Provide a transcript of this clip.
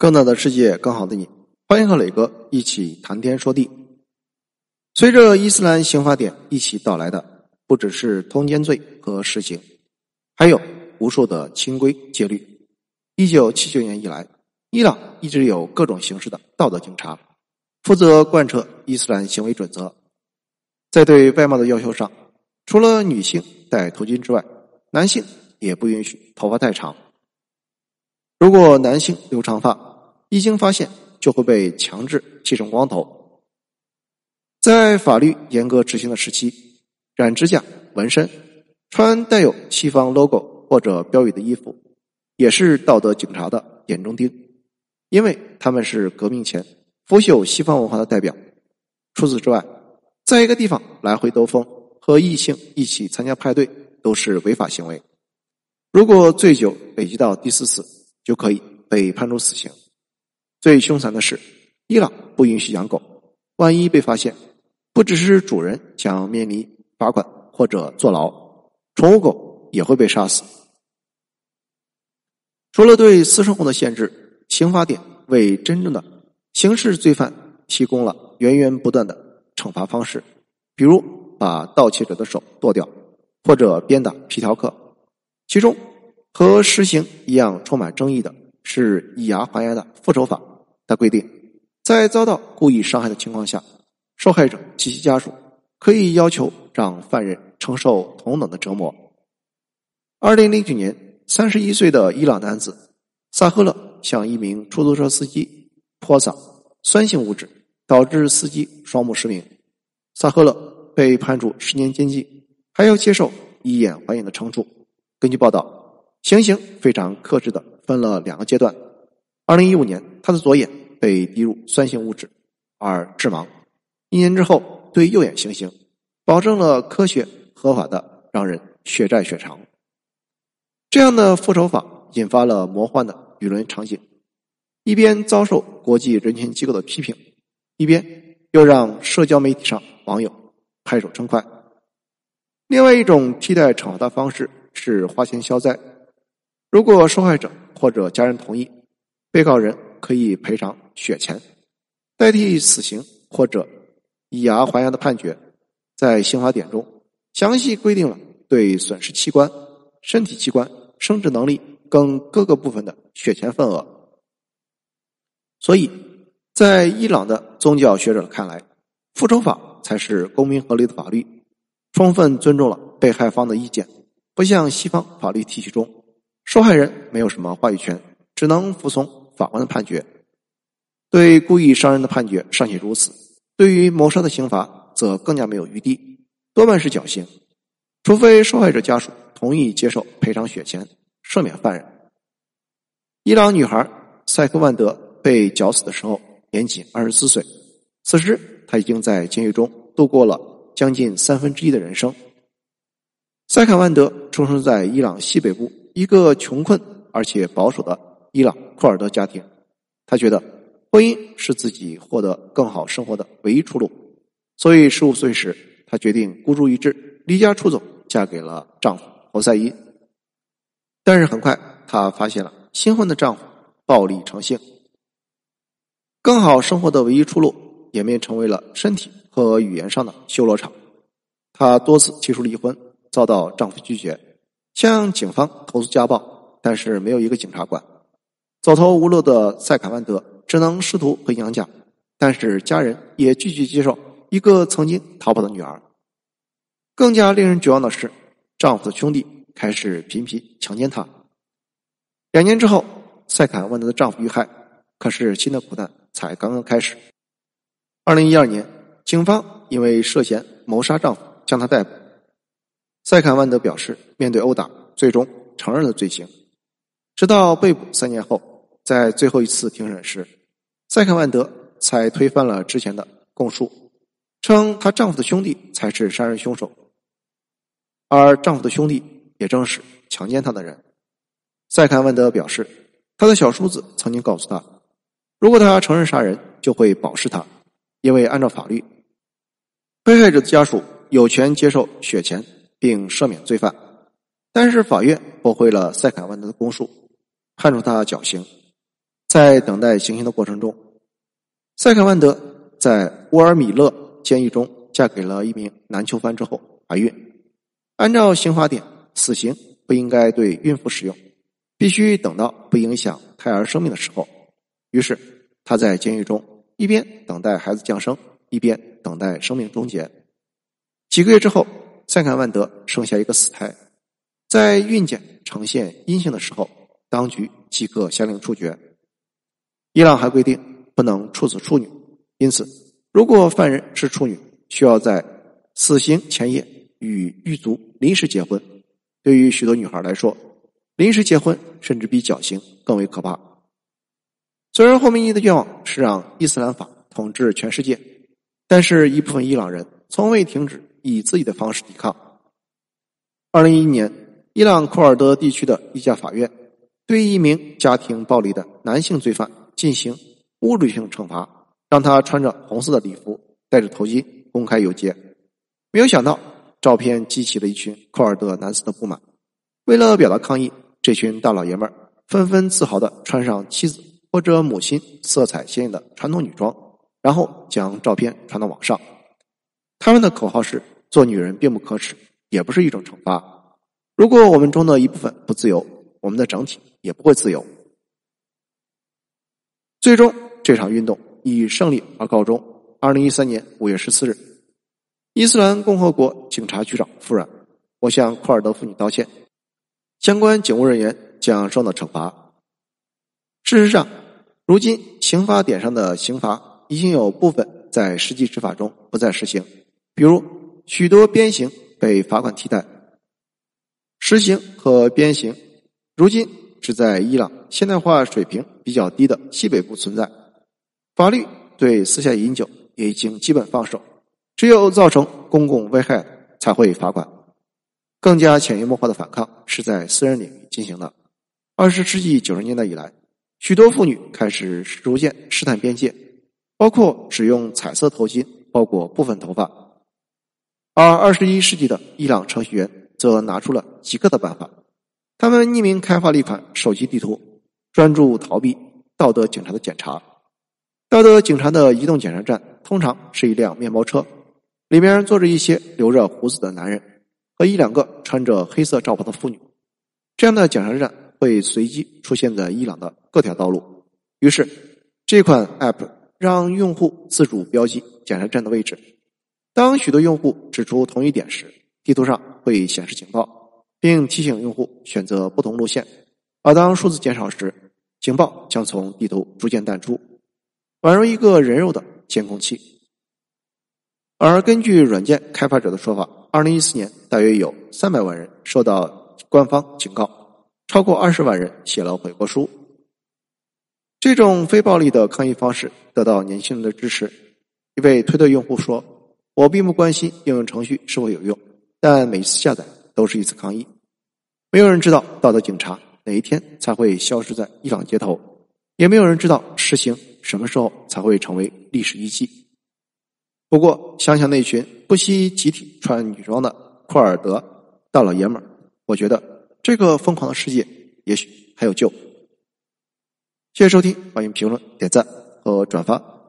更大的世界，更好的你，欢迎和磊哥一起谈天说地。随着伊斯兰刑法典一起到来的，不只是通奸罪和实刑，还有无数的清规戒律。一九七九年以来，伊朗一直有各种形式的道德警察，负责贯彻伊斯兰行为准则。在对外貌的要求上，除了女性戴头巾之外，男性也不允许头发太长。如果男性留长发，一经发现就会被强制剃成光头。在法律严格执行的时期，染指甲、纹身、穿带有西方 logo 或者标语的衣服，也是道德警察的眼中钉，因为他们是革命前腐朽西方文化的代表。除此之外，在一个地方来回兜风，和异性一起参加派对都是违法行为。如果醉酒累积到第四次，就可以被判处死刑。最凶残的是，伊朗不允许养狗，万一被发现，不只是主人将面临罚款或者坐牢，宠物狗也会被杀死。除了对私生活的限制，刑法典为真正的刑事罪犯提供了源源不断的。惩罚方式，比如把盗窃者的手剁掉，或者鞭打皮条客。其中和实行一样充满争议的是以牙还牙的复仇法。它规定，在遭到故意伤害的情况下，受害者及其家属可以要求让犯人承受同等的折磨。二零零九年，三十一岁的伊朗男子萨赫勒向一名出租车司机泼洒酸性物质。导致司机双目失明，萨赫勒被判处十年监禁，还要接受以眼还眼的惩处。根据报道，行刑非常克制的分了两个阶段。二零一五年，他的左眼被滴入酸性物质而致盲，一年之后对右眼行刑，保证了科学合法的让人血债血偿。这样的复仇法引发了魔幻的舆论场景，一边遭受国际人权机构的批评。一边又让社交媒体上网友拍手称快。另外一种替代惩罚的方式是花钱消灾。如果受害者或者家人同意，被告人可以赔偿血钱，代替死刑或者以牙还牙的判决。在刑法典中详细规定了对损失器官、身体器官、生殖能力等各个部分的血钱份额。所以。在伊朗的宗教学者看来，复仇法才是公平合理的法律，充分尊重了被害方的意见。不像西方法律体系中，受害人没有什么话语权，只能服从法官的判决。对故意伤人的判决尚且如此，对于谋杀的刑罚则更加没有余地，多半是绞刑，除非受害者家属同意接受赔偿血钱，赦免犯人。伊朗女孩塞克万德被绞死的时候。年仅二十四岁，此时她已经在监狱中度过了将近三分之一的人生。塞卡万德出生在伊朗西北部一个穷困而且保守的伊朗库尔德家庭，他觉得婚姻是自己获得更好生活的唯一出路，所以十五岁时，他决定孤注一掷，离家出走，嫁给了丈夫侯赛因。但是很快，她发现了新婚的丈夫暴力成性。更好生活的唯一出路，演变成为了身体和语言上的修罗场。她多次提出离婚，遭到丈夫拒绝，向警方投诉家暴，但是没有一个警察管。走投无路的塞卡万德只能试图回娘家，但是家人也拒绝接受一个曾经逃跑的女儿。更加令人绝望的是，丈夫的兄弟开始频频强奸她。两年之后，塞卡万德的丈夫遇害，可是新的苦难。才刚刚开始。二零一二年，警方因为涉嫌谋杀丈夫，将他逮捕。塞坎万德表示，面对殴打，最终承认了罪行。直到被捕三年后，在最后一次庭审时，塞坎万德才推翻了之前的供述，称她丈夫的兄弟才是杀人凶手，而丈夫的兄弟也正是强奸她的人。塞坎万德表示，他的小叔子曾经告诉他。如果他承认杀人，就会保释他，因为按照法律，被害者的家属有权接受血钱并赦免罪犯。但是法院驳回了塞坎万德的供述，判处他绞刑。在等待行刑的过程中，塞肯万德在乌尔米勒监狱中嫁给了一名男囚犯之后怀孕。按照刑法典，死刑不应该对孕妇使用，必须等到不影响胎儿生命的时候。于是他在监狱中一边等待孩子降生，一边等待生命终结。几个月之后，塞肯万德生下一个死胎，在孕检呈现阴性的时候，当局即刻下令处决。伊朗还规定不能处死处女，因此，如果犯人是处女，需要在死刑前夜与狱卒临时结婚。对于许多女孩来说，临时结婚甚至比绞刑更为可怕。虽然霍梅尼的愿望是让伊斯兰法统治全世界，但是一部分伊朗人从未停止以自己的方式抵抗。二零一一年，伊朗库尔德地区的一家法院对一名家庭暴力的男性罪犯。进行侮辱性惩罚，让他穿着红色的礼服，戴着头巾，公开游街。没有想到，照片激起了一群库尔德男子的不满。为了表达抗议，这群大老爷们儿纷纷自豪的穿上妻子或者母亲色彩鲜艳的传统女装，然后将照片传到网上。他们的口号是：“做女人并不可耻，也不是一种惩罚。如果我们中的一部分不自由，我们的整体也不会自由。”最终，这场运动以胜利而告终。二零一三年五月十四日，伊斯兰共和国警察局长夫人，我向库尔德妇女道歉，相关警务人员将受到惩罚。事实上，如今刑法典上的刑罚已经有部分在实际执法中不再实行，比如许多鞭刑被罚款替代。实行和鞭刑，如今。是在伊朗现代化水平比较低的西北部存在，法律对私下饮酒也已经基本放手，只有造成公共危害才会罚款。更加潜移默化的反抗是在私人领域进行的。二十世纪九十年代以来，许多妇女开始逐渐试探边界，包括使用彩色头巾包裹部分头发。而二十一世纪的伊朗程序员则拿出了极客的办法。他们匿名开发了一款手机地图，专注逃避道德警察的检查。道德警察的移动检查站通常是一辆面包车，里面坐着一些留着胡子的男人和一两个穿着黑色罩袍的妇女。这样的检查站会随机出现在伊朗的各条道路。于是，这款 App 让用户自主标记检查站的位置。当许多用户指出同一点时，地图上会显示警报。并提醒用户选择不同路线，而当数字减少时，警报将从地图逐渐淡出，宛如一个人肉的监控器。而根据软件开发者的说法，二零一四年大约有三百万人受到官方警告，超过二十万人写了悔过书。这种非暴力的抗议方式得到年轻人的支持。一位推特用户说：“我并不关心应用程序是否有用，但每次下载。”都是一次抗议，没有人知道道德警察哪一天才会消失在伊朗街头，也没有人知道实行什么时候才会成为历史遗迹。不过，想想那群不惜集体穿女装的库尔德大老爷们儿，我觉得这个疯狂的世界也许还有救。谢谢收听，欢迎评论、点赞和转发。